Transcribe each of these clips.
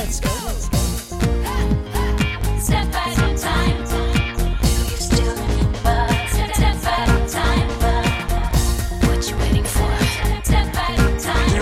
let's go. Step at a time. You still but step at a time. What you waiting for? Step at a time.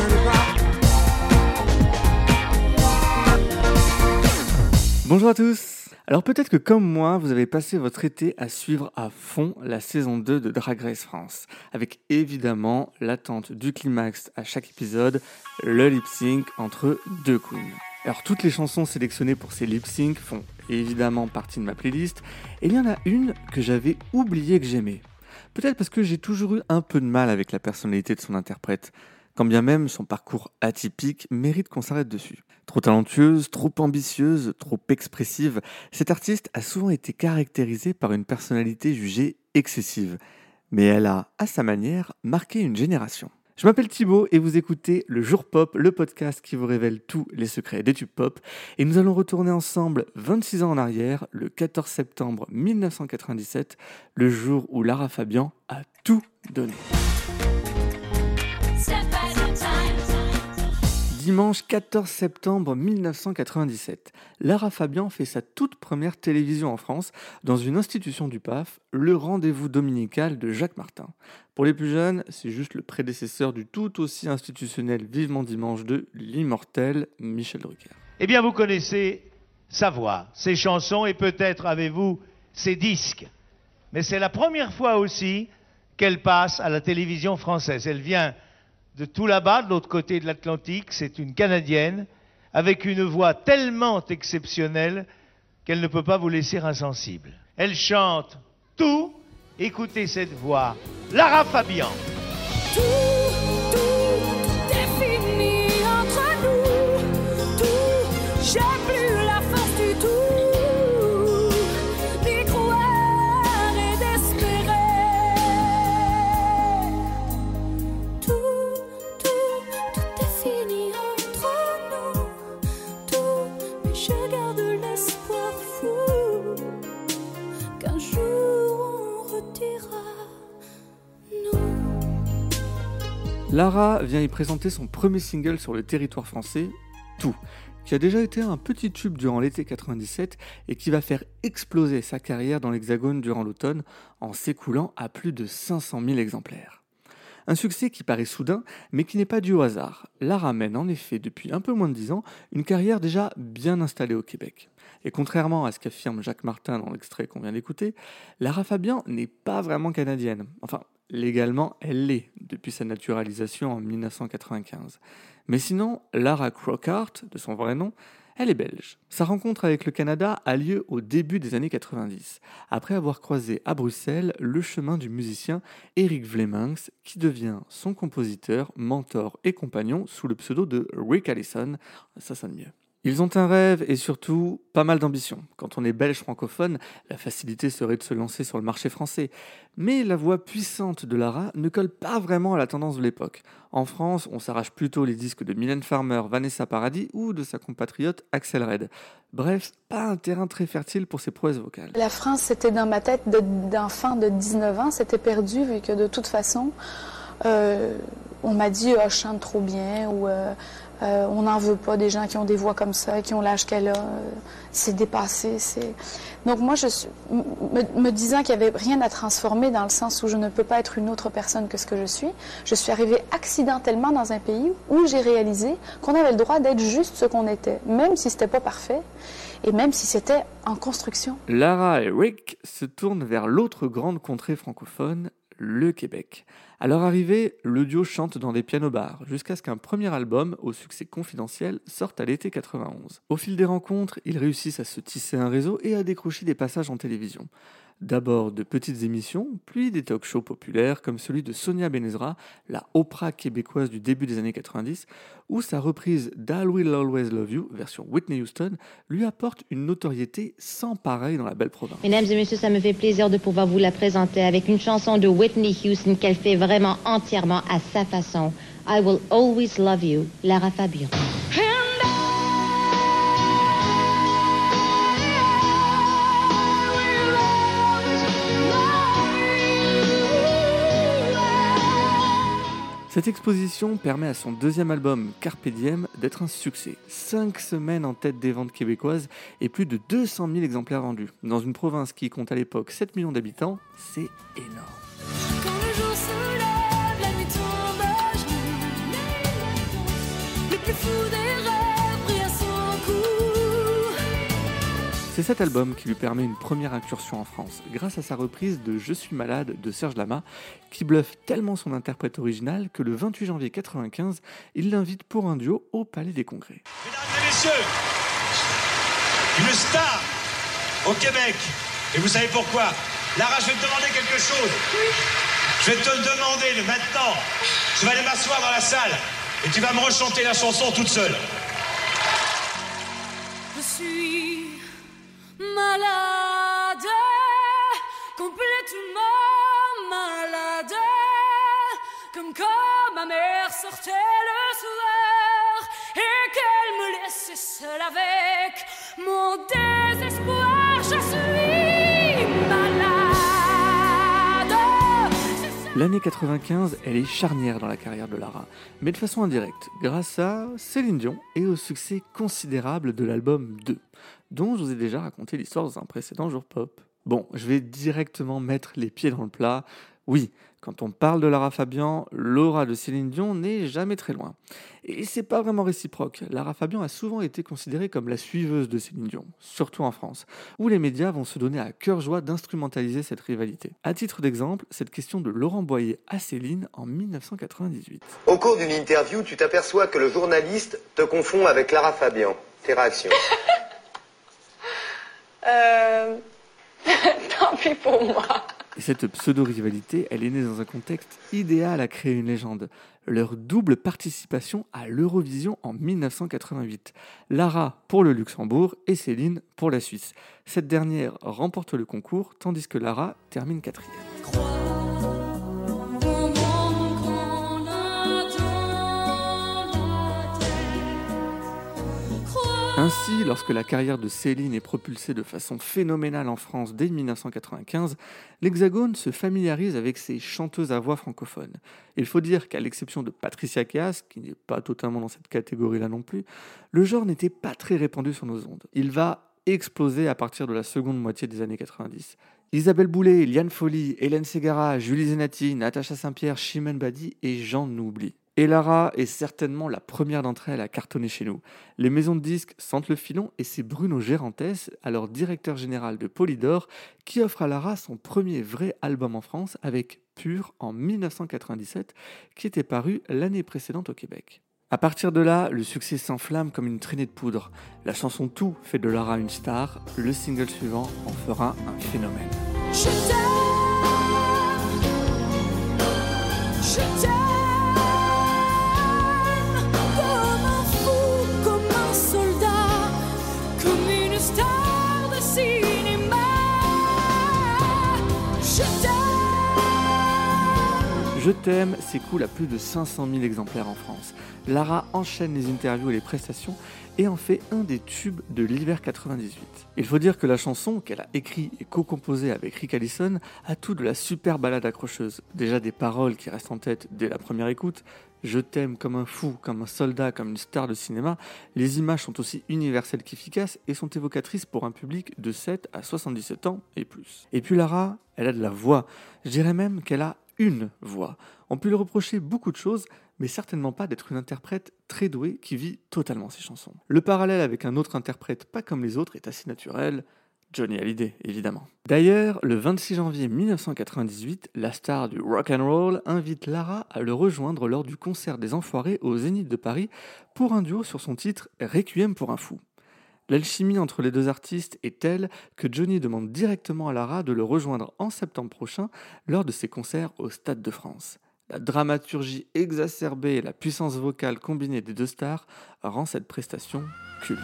Bonjour à tous Alors peut-être que comme moi, vous avez passé votre été à suivre à fond la saison 2 de Drag Race France, avec évidemment l'attente du climax à chaque épisode, le lip sync entre deux queens. Alors toutes les chansons sélectionnées pour ces lip sync font évidemment partie de ma playlist, et il y en a une que j'avais oublié que j'aimais. Peut-être parce que j'ai toujours eu un peu de mal avec la personnalité de son interprète, quand bien même son parcours atypique mérite qu'on s'arrête dessus. Trop talentueuse, trop ambitieuse, trop expressive, cette artiste a souvent été caractérisée par une personnalité jugée excessive. Mais elle a, à sa manière, marqué une génération. Je m'appelle Thibaut et vous écoutez Le Jour Pop, le podcast qui vous révèle tous les secrets des tubes pop. Et nous allons retourner ensemble 26 ans en arrière, le 14 septembre 1997, le jour où Lara Fabian a tout donné. Dimanche 14 septembre 1997, Lara Fabian fait sa toute première télévision en France dans une institution du PAF, le rendez-vous dominical de Jacques Martin. Pour les plus jeunes, c'est juste le prédécesseur du tout aussi institutionnel Vivement Dimanche de l'immortel Michel Drucker. Eh bien, vous connaissez sa voix, ses chansons et peut-être avez-vous ses disques. Mais c'est la première fois aussi qu'elle passe à la télévision française. Elle vient de tout là-bas, de l'autre côté de l'Atlantique. C'est une Canadienne avec une voix tellement exceptionnelle qu'elle ne peut pas vous laisser insensible. Elle chante tout. Écoutez cette voix. Lara Fabian. Lara vient y présenter son premier single sur le territoire français, Tout, qui a déjà été un petit tube durant l'été 97 et qui va faire exploser sa carrière dans l'Hexagone durant l'automne en s'écoulant à plus de 500 000 exemplaires. Un succès qui paraît soudain, mais qui n'est pas dû au hasard. Lara mène en effet depuis un peu moins de 10 ans une carrière déjà bien installée au Québec. Et contrairement à ce qu'affirme Jacques Martin dans l'extrait qu'on vient d'écouter, Lara Fabian n'est pas vraiment canadienne. Enfin, légalement, elle l'est depuis sa naturalisation en 1995. Mais sinon, Lara Crockhart, de son vrai nom, elle est belge. Sa rencontre avec le Canada a lieu au début des années 90, après avoir croisé à Bruxelles le chemin du musicien Eric Vlemings, qui devient son compositeur, mentor et compagnon sous le pseudo de Rick Allison. Ça sonne mieux. Ils ont un rêve et surtout pas mal d'ambition. Quand on est belge francophone, la facilité serait de se lancer sur le marché français. Mais la voix puissante de Lara ne colle pas vraiment à la tendance de l'époque. En France, on s'arrache plutôt les disques de Mylène Farmer, Vanessa Paradis ou de sa compatriote Axel Red. Bref, pas un terrain très fertile pour ses prouesses vocales. La France, c'était dans ma tête de- d'enfant de 19 ans, c'était perdu vu que de toute façon, euh, on m'a dit je chante trop bien ou euh, euh, on n'en veut pas des gens qui ont des voix comme ça, qui ont l'âge qu'elle a. euh, c'est dépassé. C'est donc moi, je suis, me, me disant qu'il n'y avait rien à transformer dans le sens où je ne peux pas être une autre personne que ce que je suis, je suis arrivée accidentellement dans un pays où j'ai réalisé qu'on avait le droit d'être juste ce qu'on était, même si c'était pas parfait et même si c'était en construction. Lara et Rick se tournent vers l'autre grande contrée francophone, le Québec. À leur arrivée, le duo chante dans des pianos-bars, jusqu'à ce qu'un premier album, au succès confidentiel, sorte à l'été 91. Au fil des rencontres, ils réussissent à se tisser un réseau et à décrocher des passages en télévision. D'abord de petites émissions, puis des talk-shows populaires comme celui de Sonia Benezra, la Oprah québécoise du début des années 90, où sa reprise d'I Will Always Love You, version Whitney Houston, lui apporte une notoriété sans pareil dans la belle province. Mesdames et messieurs, ça me fait plaisir de pouvoir vous la présenter avec une chanson de Whitney Houston qu'elle fait vraiment entièrement à sa façon. I Will Always Love You, Lara Fabian. Cette exposition permet à son deuxième album Carpe Diem d'être un succès. Cinq semaines en tête des ventes québécoises et plus de 200 000 exemplaires vendus. Dans une province qui compte à l'époque 7 millions d'habitants, c'est énorme. C'est cet album qui lui permet une première incursion en France, grâce à sa reprise de Je suis malade de Serge Lama, qui bluffe tellement son interprète original que le 28 janvier 95, il l'invite pour un duo au Palais des Congrès. Mesdames et messieurs, une star au Québec. Et vous savez pourquoi? Lara, je vais te demander quelque chose. Je vais te le demander de maintenant. Je vais aller m'asseoir dans la salle et tu vas me rechanter la chanson toute seule. Je suis malade, complètement malade, comme quand ma mère sortait le soir et qu'elle me laissait seule avec mon désespoir. Je suis malade. L'année 95, elle est charnière dans la carrière de Lara, mais de façon indirecte, grâce à Céline Dion et au succès considérable de l'album 2, dont je vous ai déjà raconté l'histoire dans un précédent jour pop. Bon, je vais directement mettre les pieds dans le plat. Oui, quand on parle de Lara Fabian, l'aura de Céline Dion n'est jamais très loin. Et c'est pas vraiment réciproque. Lara Fabian a souvent été considérée comme la suiveuse de Céline Dion, surtout en France, où les médias vont se donner à cœur joie d'instrumentaliser cette rivalité. À titre d'exemple, cette question de Laurent Boyer à Céline en 1998. Au cours d'une interview, tu t'aperçois que le journaliste te confond avec Lara Fabian. Tes réactions? Euh... Tant pis pour moi. Et cette pseudo-rivalité, elle est née dans un contexte idéal à créer une légende. Leur double participation à l'Eurovision en 1988. Lara pour le Luxembourg et Céline pour la Suisse. Cette dernière remporte le concours, tandis que Lara termine quatrième. Ainsi, lorsque la carrière de Céline est propulsée de façon phénoménale en France dès 1995, l'Hexagone se familiarise avec ses chanteuses à voix francophones. Il faut dire qu'à l'exception de Patricia Cass, qui n'est pas totalement dans cette catégorie-là non plus, le genre n'était pas très répandu sur nos ondes. Il va exploser à partir de la seconde moitié des années 90. Isabelle Boulay, Liane Folly, Hélène Ségara, Julie Zenati, Natacha Saint-Pierre, Chimène Badi et j'en oublie. Et Lara est certainement la première d'entre elles à cartonner chez nous. Les maisons de disques sentent le filon et c'est Bruno Gérantes, alors directeur général de Polydor, qui offre à Lara son premier vrai album en France avec Pur en 1997, qui était paru l'année précédente au Québec. À partir de là, le succès s'enflamme comme une traînée de poudre. La chanson Tout fait de Lara une star, le single suivant en fera un phénomène. Je t'aime s'écoule à plus de 500 000 exemplaires en France. Lara enchaîne les interviews et les prestations et en fait un des tubes de l'hiver 98. Il faut dire que la chanson, qu'elle a écrite et co-composée avec Rick Allison, a tout de la super balade accrocheuse. Déjà des paroles qui restent en tête dès la première écoute. Je t'aime comme un fou, comme un soldat, comme une star de cinéma. Les images sont aussi universelles qu'efficaces et sont évocatrices pour un public de 7 à 77 ans et plus. Et puis Lara, elle a de la voix. Je dirais même qu'elle a une voix. On peut lui reprocher beaucoup de choses, mais certainement pas d'être une interprète très douée qui vit totalement ses chansons. Le parallèle avec un autre interprète pas comme les autres est assez naturel. Johnny Hallyday, évidemment. D'ailleurs, le 26 janvier 1998, la star du rock and roll invite Lara à le rejoindre lors du concert des Enfoirés au Zénith de Paris pour un duo sur son titre Requiem pour un fou. L'alchimie entre les deux artistes est telle que Johnny demande directement à Lara de le rejoindre en septembre prochain lors de ses concerts au Stade de France. La dramaturgie exacerbée et la puissance vocale combinée des deux stars rend cette prestation culte.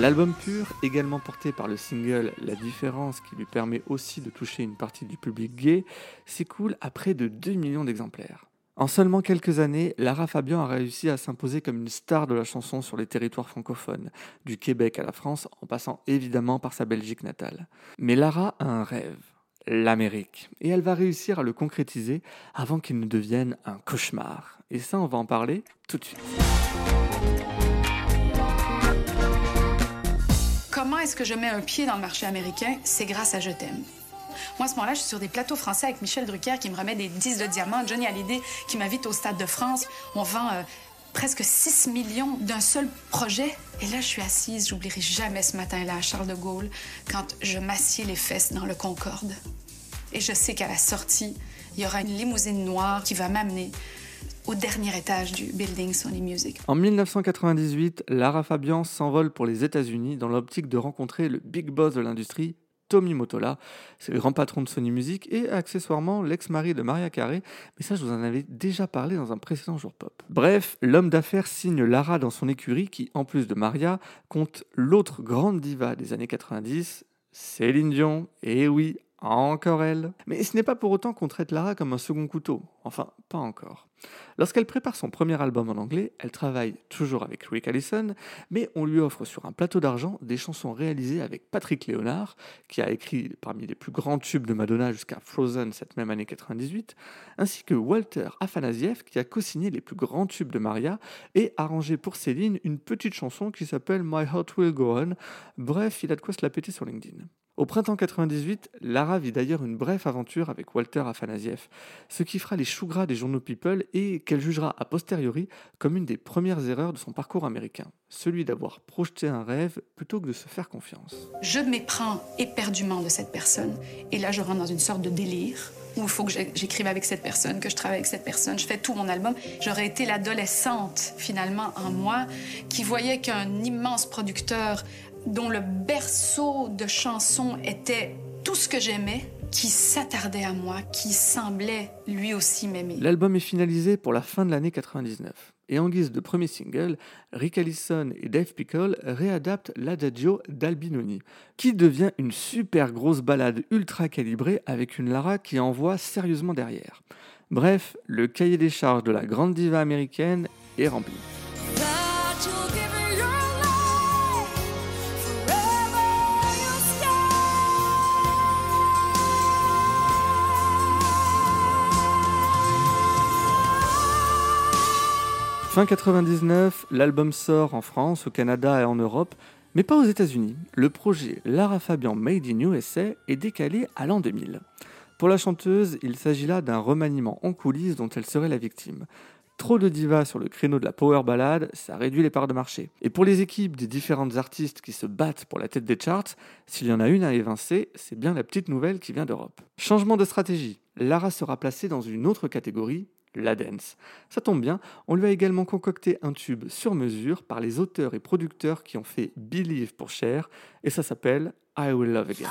L'album pur, également porté par le single La différence qui lui permet aussi de toucher une partie du public gay, s'écoule à près de 2 millions d'exemplaires. En seulement quelques années, Lara Fabian a réussi à s'imposer comme une star de la chanson sur les territoires francophones, du Québec à la France, en passant évidemment par sa Belgique natale. Mais Lara a un rêve, l'Amérique, et elle va réussir à le concrétiser avant qu'il ne devienne un cauchemar. Et ça, on va en parler tout de suite. Est-ce que je mets un pied dans le marché américain? C'est grâce à Je t'aime. Moi, à ce moment-là, je suis sur des plateaux français avec Michel Drucker qui me remet des 10 de diamants, Johnny Hallyday qui m'invite au Stade de France. On vend euh, presque 6 millions d'un seul projet. Et là, je suis assise, j'oublierai jamais ce matin-là à Charles de Gaulle, quand je m'assieds les fesses dans le Concorde. Et je sais qu'à la sortie, il y aura une limousine noire qui va m'amener au dernier étage du building Sony Music. En 1998, Lara Fabian s'envole pour les États-Unis dans l'optique de rencontrer le big boss de l'industrie, Tommy Motola. C'est le grand patron de Sony Music et accessoirement l'ex-mari de Maria Carey. Mais ça, je vous en avais déjà parlé dans un précédent jour pop. Bref, l'homme d'affaires signe Lara dans son écurie qui, en plus de Maria, compte l'autre grande diva des années 90, Céline Dion. Et oui, encore elle. Mais ce n'est pas pour autant qu'on traite Lara comme un second couteau. Enfin, pas encore. Lorsqu'elle prépare son premier album en anglais, elle travaille toujours avec Rick Allison, mais on lui offre sur un plateau d'argent des chansons réalisées avec Patrick Léonard, qui a écrit parmi les plus grands tubes de Madonna jusqu'à Frozen cette même année 98, ainsi que Walter Afanasieff, qui a co-signé les plus grands tubes de Maria et arrangé pour Céline une petite chanson qui s'appelle My Heart Will Go On. Bref, il a de quoi se la péter sur LinkedIn. Au printemps 98, Lara vit d'ailleurs une brève aventure avec Walter Afanasieff, ce qui fera les choux gras des journaux People et qu'elle jugera a posteriori comme une des premières erreurs de son parcours américain, celui d'avoir projeté un rêve plutôt que de se faire confiance. Je m'éprends éperdument de cette personne et là je rentre dans une sorte de délire où il faut que j'écrive avec cette personne, que je travaille avec cette personne, je fais tout mon album. J'aurais été l'adolescente finalement en moi qui voyait qu'un immense producteur dont le berceau de chansons était tout ce que j'aimais, qui s'attardait à moi, qui semblait lui aussi m'aimer. L'album est finalisé pour la fin de l'année 99. Et en guise de premier single, Rick Allison et Dave Pickle réadaptent l'Adagio d'Albinoni, qui devient une super grosse balade ultra calibrée avec une Lara qui envoie sérieusement derrière. Bref, le cahier des charges de la grande diva américaine est rempli. Fin 99, l'album sort en France, au Canada et en Europe, mais pas aux États-Unis. Le projet Lara Fabian Made in USA est décalé à l'an 2000. Pour la chanteuse, il s'agit là d'un remaniement en coulisses dont elle serait la victime. Trop de divas sur le créneau de la power ballade, ça réduit les parts de marché. Et pour les équipes des différentes artistes qui se battent pour la tête des charts, s'il y en a une à évincer, c'est bien la petite nouvelle qui vient d'Europe. Changement de stratégie. Lara sera placée dans une autre catégorie, la dance. Ça tombe bien, on lui a également concocté un tube sur mesure par les auteurs et producteurs qui ont fait Believe pour Cher, et ça s'appelle I Will Love Again.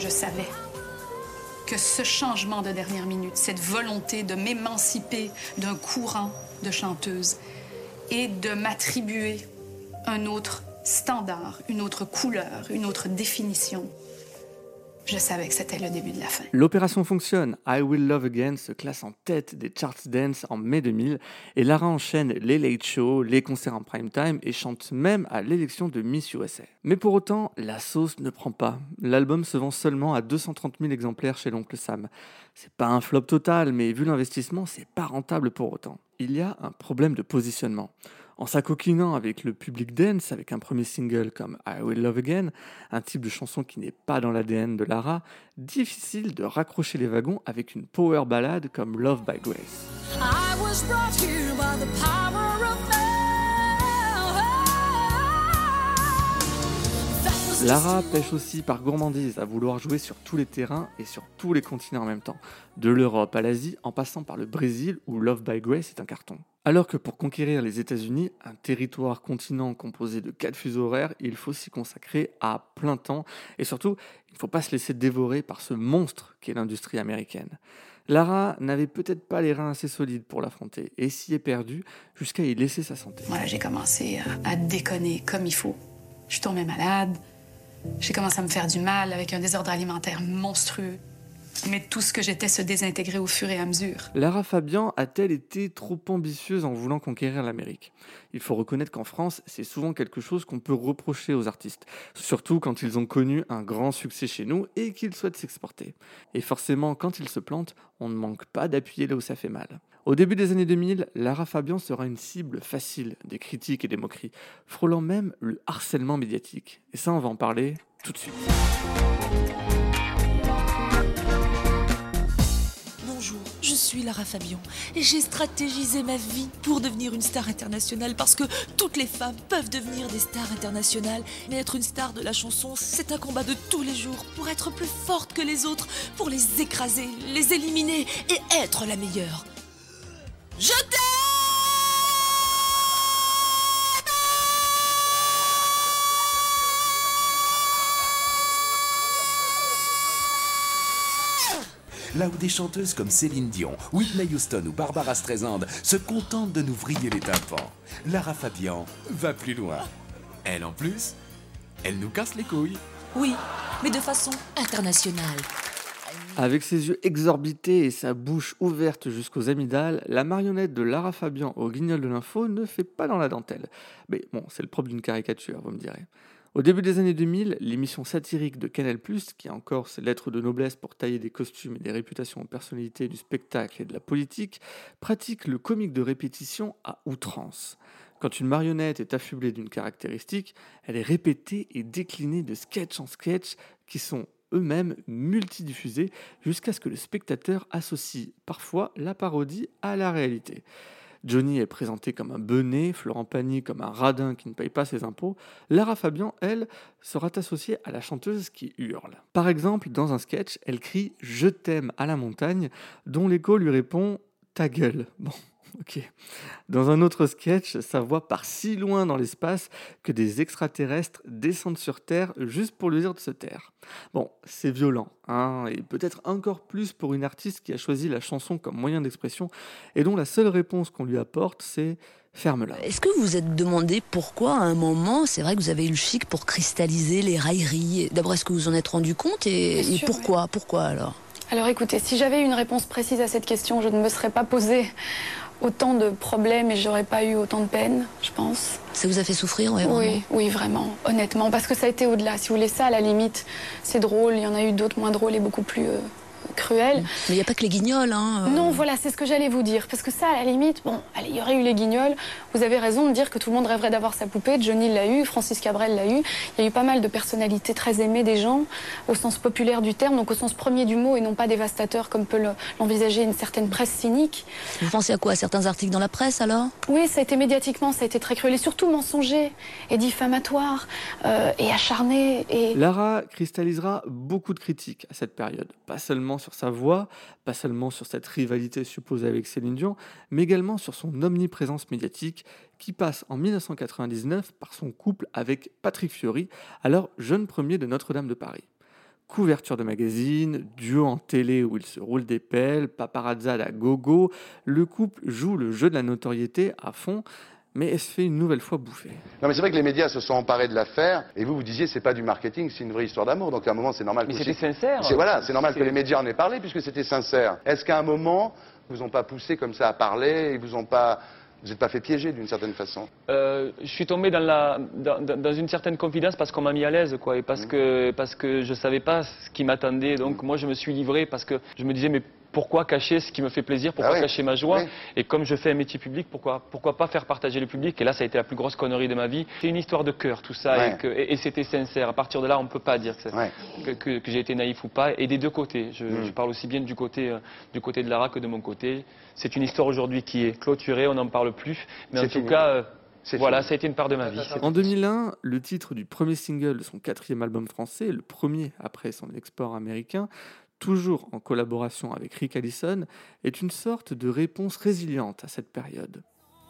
Je savais que ce changement de dernière minute, cette volonté de m'émanciper d'un courant de chanteuses et de m'attribuer un autre standard, une autre couleur, une autre définition, je savais que c'était le début de la fin. L'opération fonctionne. I Will Love Again se classe en tête des charts dance en mai 2000 et Lara enchaîne les late shows, les concerts en prime time et chante même à l'élection de Miss USA. Mais pour autant, la sauce ne prend pas. L'album se vend seulement à 230 000 exemplaires chez l'oncle Sam. C'est pas un flop total, mais vu l'investissement, c'est pas rentable pour autant. Il y a un problème de positionnement. En s'acoquinant avec le public dance, avec un premier single comme I Will Love Again, un type de chanson qui n'est pas dans l'ADN de Lara, difficile de raccrocher les wagons avec une power ballade comme Love by Grace. Lara pêche aussi par gourmandise à vouloir jouer sur tous les terrains et sur tous les continents en même temps, de l'Europe à l'Asie en passant par le Brésil où Love by Grace est un carton. Alors que pour conquérir les États-Unis, un territoire continent composé de quatre fuseaux horaires, il faut s'y consacrer à plein temps et surtout, il ne faut pas se laisser dévorer par ce monstre qu'est l'industrie américaine. Lara n'avait peut-être pas les reins assez solides pour l'affronter et s'y est perdue jusqu'à y laisser sa santé. Voilà, j'ai commencé à, à déconner comme il faut. Je suis tombée malade. J'ai commencé à me faire du mal avec un désordre alimentaire monstrueux. Mais tout ce que j'étais se désintégrait au fur et à mesure. Lara Fabian a-t-elle été trop ambitieuse en voulant conquérir l'Amérique? Il faut reconnaître qu'en France, c'est souvent quelque chose qu'on peut reprocher aux artistes, surtout quand ils ont connu un grand succès chez nous et qu'ils souhaitent s'exporter. Et forcément, quand ils se plantent, on ne manque pas d'appuyer là où ça fait mal. Au début des années 2000, Lara Fabian sera une cible facile des critiques et des moqueries, frôlant même le harcèlement médiatique. Et ça, on va en parler tout de suite. Bonjour, je suis Lara Fabian et j'ai stratégisé ma vie pour devenir une star internationale parce que toutes les femmes peuvent devenir des stars internationales. Mais être une star de la chanson, c'est un combat de tous les jours pour être plus forte que les autres, pour les écraser, les éliminer et être la meilleure. Je t'aime Là où des chanteuses comme Céline Dion, Whitney Houston ou Barbara Streisand se contentent de nous vriller les tympans, Lara Fabian va plus loin. Elle en plus, elle nous casse les couilles. Oui, mais de façon internationale. Avec ses yeux exorbités et sa bouche ouverte jusqu'aux amygdales, la marionnette de Lara Fabian au guignol de l'info ne fait pas dans la dentelle. Mais bon, c'est le propre d'une caricature, vous me direz. Au début des années 2000, l'émission satirique de Canal+, qui a encore ses lettres de noblesse pour tailler des costumes et des réputations aux personnalités du spectacle et de la politique, pratique le comique de répétition à outrance. Quand une marionnette est affublée d'une caractéristique, elle est répétée et déclinée de sketch en sketch qui sont eux-mêmes multidiffusés jusqu'à ce que le spectateur associe parfois la parodie à la réalité. Johnny est présenté comme un benet, Florent Pagny comme un radin qui ne paye pas ses impôts. Lara Fabian, elle, sera associée à la chanteuse qui hurle. Par exemple, dans un sketch, elle crie Je t'aime à la montagne, dont l'écho lui répond Ta gueule. Bon. Ok. Dans un autre sketch, sa voix part si loin dans l'espace que des extraterrestres descendent sur Terre juste pour lui dire de se taire. Bon, c'est violent, hein, et peut-être encore plus pour une artiste qui a choisi la chanson comme moyen d'expression et dont la seule réponse qu'on lui apporte, c'est ferme-la. Est-ce que vous vous êtes demandé pourquoi à un moment, c'est vrai que vous avez eu le chic pour cristalliser les railleries D'abord, est-ce que vous en êtes rendu compte et, pourquoi Pourquoi alors? Alors écoutez, si j'avais eu une réponse précise à cette question, je ne me serais pas posé autant de problèmes et j'aurais pas eu autant de peine, je pense. Ça vous a fait souffrir, ouais, vraiment Oui, oui, vraiment, honnêtement, parce que ça a été au-delà. Si vous voulez ça, à la limite, c'est drôle. Il y en a eu d'autres moins drôles et beaucoup plus euh, cruels. Mais il n'y a pas que les guignols, hein. euh. Non, voilà, c'est ce que j'allais vous dire. Parce que ça, à la limite, bon, allez, il y aurait eu les guignols. Vous avez raison de dire que tout le monde rêverait d'avoir sa poupée. Johnny l'a eu, Francis Cabrel l'a eu. Il y a eu pas mal de personnalités très aimées des gens, au sens populaire du terme, donc au sens premier du mot et non pas dévastateur comme peut le- l'envisager une certaine presse cynique. Vous pensez à quoi? À certains articles dans la presse alors? Oui, ça a été médiatiquement, ça a été très cruel et surtout mensonger et diffamatoire euh, et acharné et Lara cristallisera beaucoup de critiques à cette période, pas seulement sur sa voix, pas seulement sur cette rivalité supposée avec Céline Dion, mais également sur son omniprésence médiatique qui passe en 1999 par son couple avec Patrick Fiori, alors jeune premier de Notre-Dame de Paris. Couverture de magazine, duo en télé où il se roule des pelles, paparazzade à gogo, le couple joue le jeu de la notoriété à fond, mais elle se fait une nouvelle fois bouffer. Non mais c'est vrai que les médias se sont emparés de l'affaire et vous vous disiez c'est pas du marketing, c'est une vraie histoire d'amour. Donc à un moment c'est normal. Mais que c'était aussi- sincère. C'est voilà, c'est normal que les médias en aient parlé puisque c'était sincère. Est-ce qu'à un moment vous ont pas poussé comme ça à parler, ils vous ont pas, vous n'êtes pas fait piéger d'une certaine façon? Euh, je suis tombé dans, la, dans, dans- dans une certaine confidence parce qu'on m'a mis à l'aise, quoi, et parce que, parce que je savais pas ce qui m'attendait. Donc moi, je me suis livré parce que je me disais, mais pourquoi cacher ce qui me fait plaisir Pourquoi Ah oui. cacher ma joie Oui. Et comme je fais un métier public, pourquoi, pourquoi pas faire partager le public? Et là, ça a été la plus grosse connerie de ma vie. C'est une histoire de cœur, tout ça, Ouais. et, que- et- et c'était sincère. À partir de là, on ne peut pas dire que, c'est- Ouais. que, que- que j'ai été naïf ou pas. Et des deux côtés. Je, Mm. je parle aussi bien du côté, euh, du côté de Lara que de mon côté. C'est une histoire aujourd'hui qui est clôturée, on n'en parle plus. Mais en C'est tout fini. cas, euh, voilà, fini. ça a été une part de ma vie. En 2001, le titre du premier single de son quatrième album français, le premier après son export américain, toujours en collaboration avec Rick Allison, est une sorte de réponse résiliente à cette période.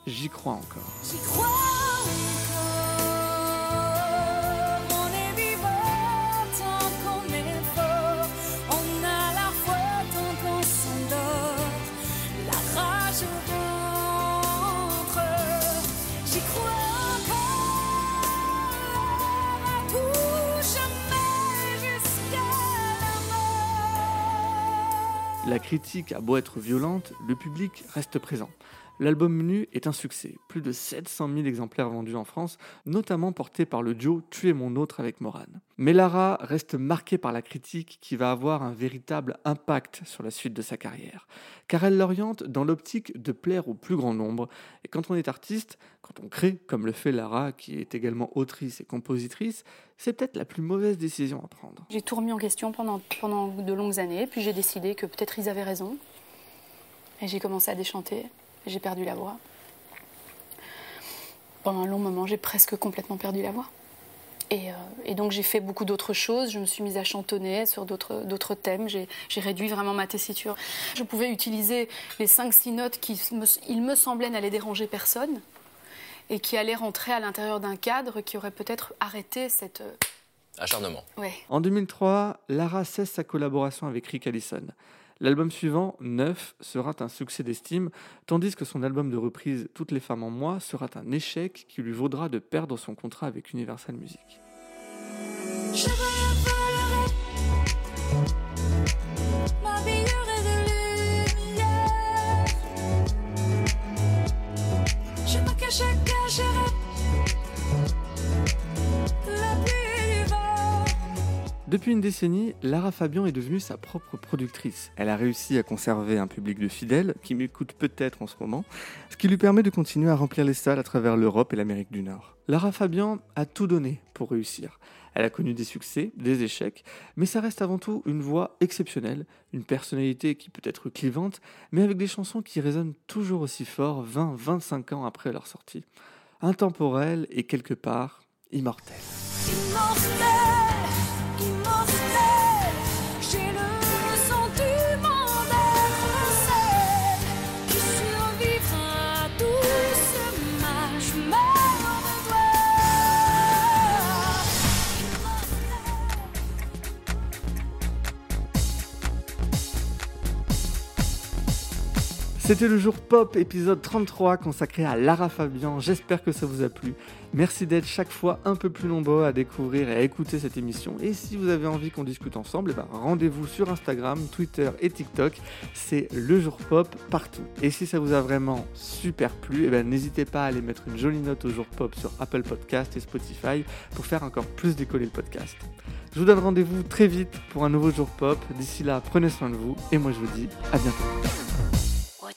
J'y crois encore. J'y crois La critique a beau être violente, le public reste présent. L'album Nu est un succès, plus de 700 000 exemplaires vendus en France, notamment porté par le duo Tu es mon autre avec Morane. Mais Lara reste marquée par la critique qui va avoir un véritable impact sur la suite de sa carrière, car elle l'oriente dans l'optique de plaire au plus grand nombre, et quand on est artiste, quand on crée, comme le fait Lara, qui est également autrice et compositrice, c'est peut-être la plus mauvaise décision à prendre. J'ai tout remis en question pendant, pendant de longues années, puis j'ai décidé que peut-être ils avaient raison. Et j'ai commencé à déchanter. J'ai perdu la voix. Pendant un long moment, j'ai presque complètement perdu la voix. Et, euh, et donc j'ai fait beaucoup d'autres choses. Je me suis mise à chantonner sur d'autres d'autres thèmes. J'ai réduit vraiment ma tessiture. Je pouvais utiliser les 5-6 notes qui, me, il me semblait, n'allaient déranger personne et qui allaient rentrer à l'intérieur d'un cadre qui aurait peut-être arrêté cette... euh, Acharnement. Ouais. En 2003, Lara cesse sa collaboration avec Rick Allison. L'album suivant, Neuf, sera un succès d'estime, tandis que son album de reprise Toutes les femmes en moi sera un échec qui lui vaudra de perdre son contrat avec Universal Music. Depuis une décennie, Lara Fabian est devenue sa propre productrice. Elle a réussi à conserver un public de fidèles, qui m'écoute peut-être en ce moment, ce qui lui permet de continuer à remplir les salles à travers l'Europe et l'Amérique du Nord. Lara Fabian a tout donné pour réussir. Elle a connu des succès, des échecs, mais ça reste avant tout une voix exceptionnelle, une personnalité qui peut être clivante, mais avec des chansons qui résonnent toujours aussi fort 20-25 ans après leur sortie. Intemporelle et quelque part immortelle. Immortel, C'était le jour pop épisode 33 consacré à Lara Fabian. J'espère que ça vous a plu. Merci d'être chaque fois un peu plus nombreux à découvrir et à écouter cette émission. Et si vous avez envie qu'on discute ensemble, eh ben, rendez-vous sur Instagram, Twitter et TikTok. C'est le jour pop partout. Et si ça vous a vraiment super plu, eh ben, n'hésitez pas à aller mettre une jolie note au jour pop sur Apple Podcast et Spotify pour faire encore plus décoller le podcast. Je vous donne rendez-vous très vite pour un nouveau jour pop. D'ici là, prenez soin de vous et moi je vous dis à bientôt.